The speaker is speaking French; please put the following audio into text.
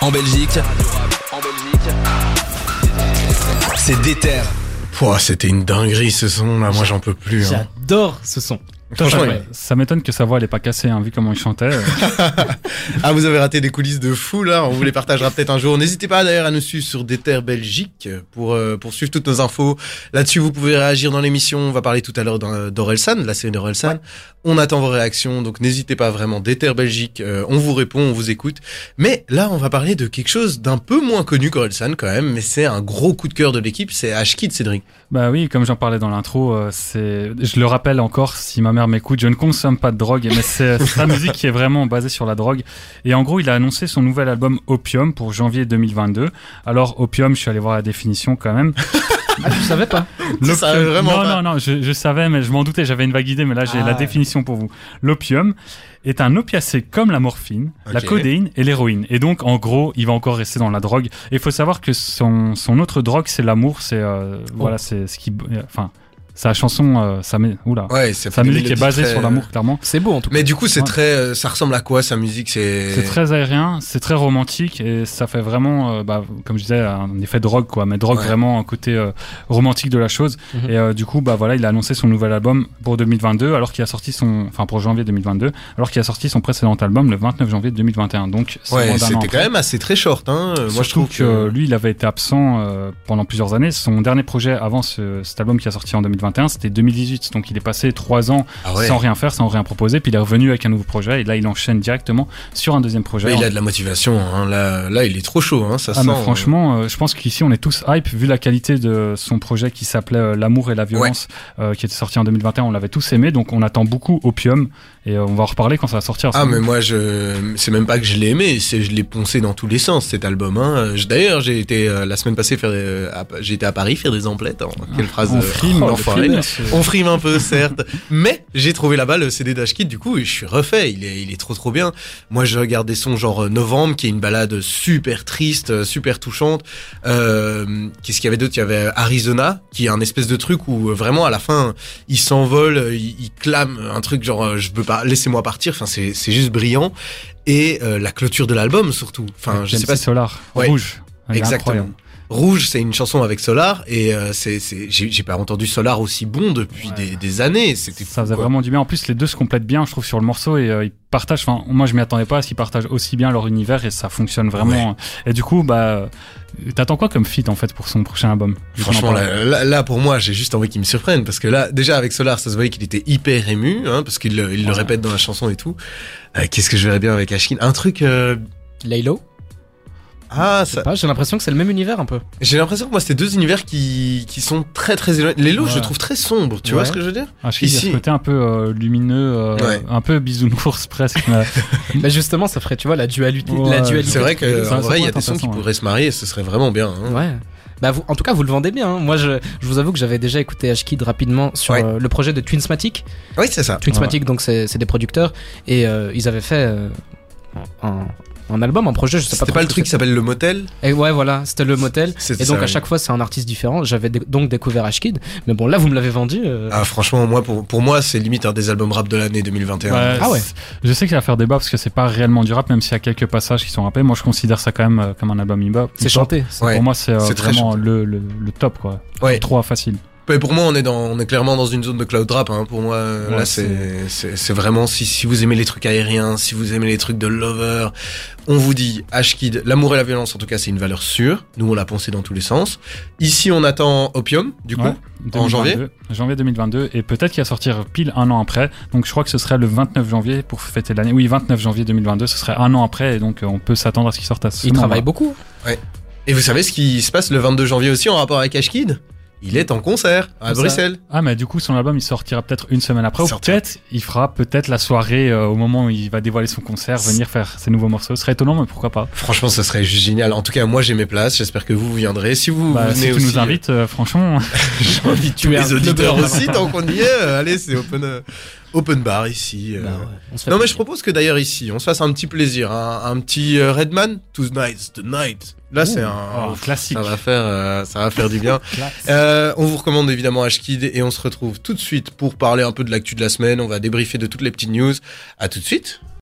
en Belgique. C'est Déter. Pouah, c'était une dinguerie ce son là, moi j'en peux plus. Hein. J'adore ce son. Franchement, Ouais, ça m'étonne que sa voix elle est pas cassée, hein, vu comment il chantait. Ah, vous avez raté des coulisses de fou là, on vous les partagera peut-être un jour. N'hésitez pas d'ailleurs à nous suivre sur Déter Belgique pour, euh, pour suivre toutes nos infos. Là-dessus, vous pouvez réagir dans l'émission. On va parler tout à l'heure d'Or- d'Orelsan, de la série d'Orelsan. On attend vos réactions, donc n'hésitez pas vraiment. Déter Belgique, euh, on vous répond, on vous écoute. Mais là, on va parler de quelque chose d'un peu moins connu qu'Orelsan quand même, mais c'est un gros coup de cœur de l'équipe, c'est Ashkid Cédric. Bah oui, comme j'en parlais dans l'intro, euh, c'est, je le rappelle encore, si ma mère m'écoute, je ne consomme pas de drogue, mais c'est sa musique qui est vraiment basée sur la drogue. Et en gros, il a annoncé son nouvel album Opium pour janvier 2022. Alors Opium, je suis allé voir la définition quand même. Ah, tu savais pas Tu savais L'opium- vraiment non, pas non, non, je, je savais, mais je m'en doutais, j'avais une vague idée, mais là j'ai Ah la ouais. définition pour vous. L'opium est un opiacé comme la morphine, la codéine et l'héroïne. Et donc, en gros, il va encore rester dans la drogue. Et il faut savoir que son, son autre drogue, c'est l'amour. C'est euh, voilà, c'est ce qui, euh, enfin, sa chanson, euh, sa, oula, Ouais, sa musique est basée très- sur l'amour, clairement. C'est beau en tout cas. Mais du coup, c'est Ouais. très, euh, ça ressemble à quoi sa musique? C'est C'est très aérien, c'est très romantique et ça fait vraiment, euh, bah, comme je disais, un effet drogue quoi, mais drogue Ouais. vraiment un côté euh, romantique de la chose. Mhm. Et euh, du coup, bah voilà, il a annoncé son nouvel album pour 2022, alors qu'il a sorti son, enfin pour janvier 2022, alors qu'il a sorti son précédent album le 29 janvier 2021. Donc c'est Ouais, c'était quand même assez très short. Hein. Euh, Moi, je Surtout trouve que euh, lui, il avait été absent euh, pendant plusieurs années. Son dernier projet avant ce, cet album qui a sorti en 2021, c'était 2018. Donc il est passé trois ans Ah ouais. sans rien faire, sans rien proposer. Puis il est revenu avec un nouveau projet. Et là, il enchaîne directement sur un deuxième projet. Il a de la motivation. Hein. Là, là, il est trop chaud. Hein. Ça Ah sent. mais franchement, euh, je pense qu'ici on est tous hype vu la qualité de son projet qui s'appelait euh, L'amour et la violence, euh, qui était sorti en 2021. On l'avait tous aimé, donc on attend beaucoup Opium et euh, on va en reparler quand ça va sortir. Ah mais moi je c'est même pas que je l'ai aimé, c'est je l'ai poncé dans tous les sens cet album. Hein. D'ailleurs j'ai été euh, la semaine passée faire euh, à- Paris faire des emplettes. hein. Quelle phrase on euh, frime, oh, on On frime un peu, certes, mais j'ai trouvé là-bas le CD d'Ashkid, du coup, et je suis refait. Il est, il est trop, trop bien. Moi, je regarde des sons genre euh, Novembre, qui est une balade super triste, euh, super touchante. Euh, Qu'est-ce qu'il y avait d'autre? Il y avait Arizona, qui est un espèce de truc où euh, vraiment à la fin, il s'envole, il, il clame un truc genre je veux pas, laissez-moi partir. Enfin, c'est, c'est juste brillant. Et euh, la clôture de l'album surtout. Enfin, je sais pas. Solar, Ouais. rouge. Elle Exactement. Rouge, c'est une chanson avec Solar et euh, c'est, c'est, j'ai, j'ai pas entendu Solar aussi bon depuis Ouais. des, des années. C'était Ça faisait vraiment du bien. En plus, les deux se complètent bien, je trouve, sur le morceau et euh, ils partagent. Enfin, moi, je m'y attendais pas à ce qu'ils partagent aussi bien leur univers et ça fonctionne vraiment. Et du coup, bah, t'attends quoi comme feat en fait pour son prochain album Franchement, là, là, là, pour moi, j'ai juste envie qu'il me surprenne parce que là, déjà avec Solar, ça se voyait qu'il était hyper ému, hein, parce qu'il le- il le répète dans la chanson et tout. Euh, Qu'est-ce que je verrais bien avec Ashkin? Un truc. euh, Laylo? Ah, Je ça... pas, j'ai l'impression que c'est le même univers un peu. j'ai l'impression que moi, c'est deux univers qui qui sont très très éloignés. Lélo, je Ouais. le trouve très sombre. Tu Ouais. vois ce que je veux dire Ah, je sais qu'il y a Ici- ce côté un peu euh, lumineux, euh, Ouais. un peu bisounours presque. mais- Bah justement, ça ferait, tu vois, la dualité. Ouais, la dualité. C'est vrai que Ça- en ça vrai, il y a des sons qui pourraient se marier, ce serait vraiment bien. hein. Ouais. Bah vous, en tout cas, vous le vendez bien. hein. Moi, je, je vous avoue que j'avais déjà écouté Ashkid rapidement sur Ouais. euh, le projet de Twinsmatic. Oui, c'est ça. Twinsmatic, donc c'est c'est des producteurs et euh, ils avaient fait euh, un, un album, un projet. Je sais pas. C'était pas le que truc qui s'appelle Le Motel Et ouais, voilà, c'était le motel. Et donc ça, à chaque fois, c'est un artiste différent. J'avais donc découvert Ashkid, mais bon, là, vous me l'avez vendu. euh, Ah, franchement, moi, pour, pour moi, c'est limite un des albums rap de l'année 2021. Ouais, Ah ouais. Je sais qu'il va faire débat parce que c'est pas réellement du rap, même s'il y a quelques passages qui sont rappés. Moi, je considère ça quand même euh, comme un album hip-hop. c'est chanté. Ouais. Pour moi, c'est euh, vraiment le, le, le top, quoi. Ouais. Trop facile. Mais pour moi, on est dans, on est clairement dans une zone de cloud rap. Hein. Pour moi, euh, Ouais, là, c'est, vraiment si, si vous aimez les trucs aériens, si vous aimez les trucs de lover, on vous dit Ashkid, l'amour et la violence. En tout cas, c'est une valeur sûre. Nous, on l'a pensé dans tous les sens. Ici, on attend Opium, du coup. Ouais. En janvier 2022, Janvier 2022. Et peut-être qu'il va sortir pile un an après. Donc, je crois que ce serait le 29 janvier pour fêter l'année. Oui, 29 janvier 2022. Ce serait un an après. Et donc, euh, on peut s'attendre à ce qu'il sorte à ce Il travaille beaucoup. Et vous savez ce qui se passe le 22 janvier aussi en rapport avec Ashkid Il est en concert à ça Bruxelles. Ah, mais du coup, son album, il sortira peut-être une semaine après. Il Ou peut-être, il fera peut-être la soirée euh, au moment où il va dévoiler son concert, venir faire ses nouveaux morceaux. Ce serait étonnant, mais pourquoi pas. Franchement, ce serait juste génial. En tout cas, moi, j'ai mes places. J'espère que vous, vous viendrez. Si vous, Bah, vous venez si tu aussi, nous invites, euh, franchement. J'invite tous les auditeurs aussi, tant qu'on y est. Euh, Allez, c'est open, euh, open bar ici. euh. Bah ouais, fait Non, mais je propose que d'ailleurs ici, on se fasse un petit plaisir, un, un petit euh, Redman, Tonight's the night. Là, c'est un oh, classique. Ça va faire, euh, ça va faire du bien. Euh, on vous recommande évidemment Ashkid et on se retrouve tout de suite pour parler un peu de l'actu de la semaine. On va débriefer de toutes les petites news. À tout de suite.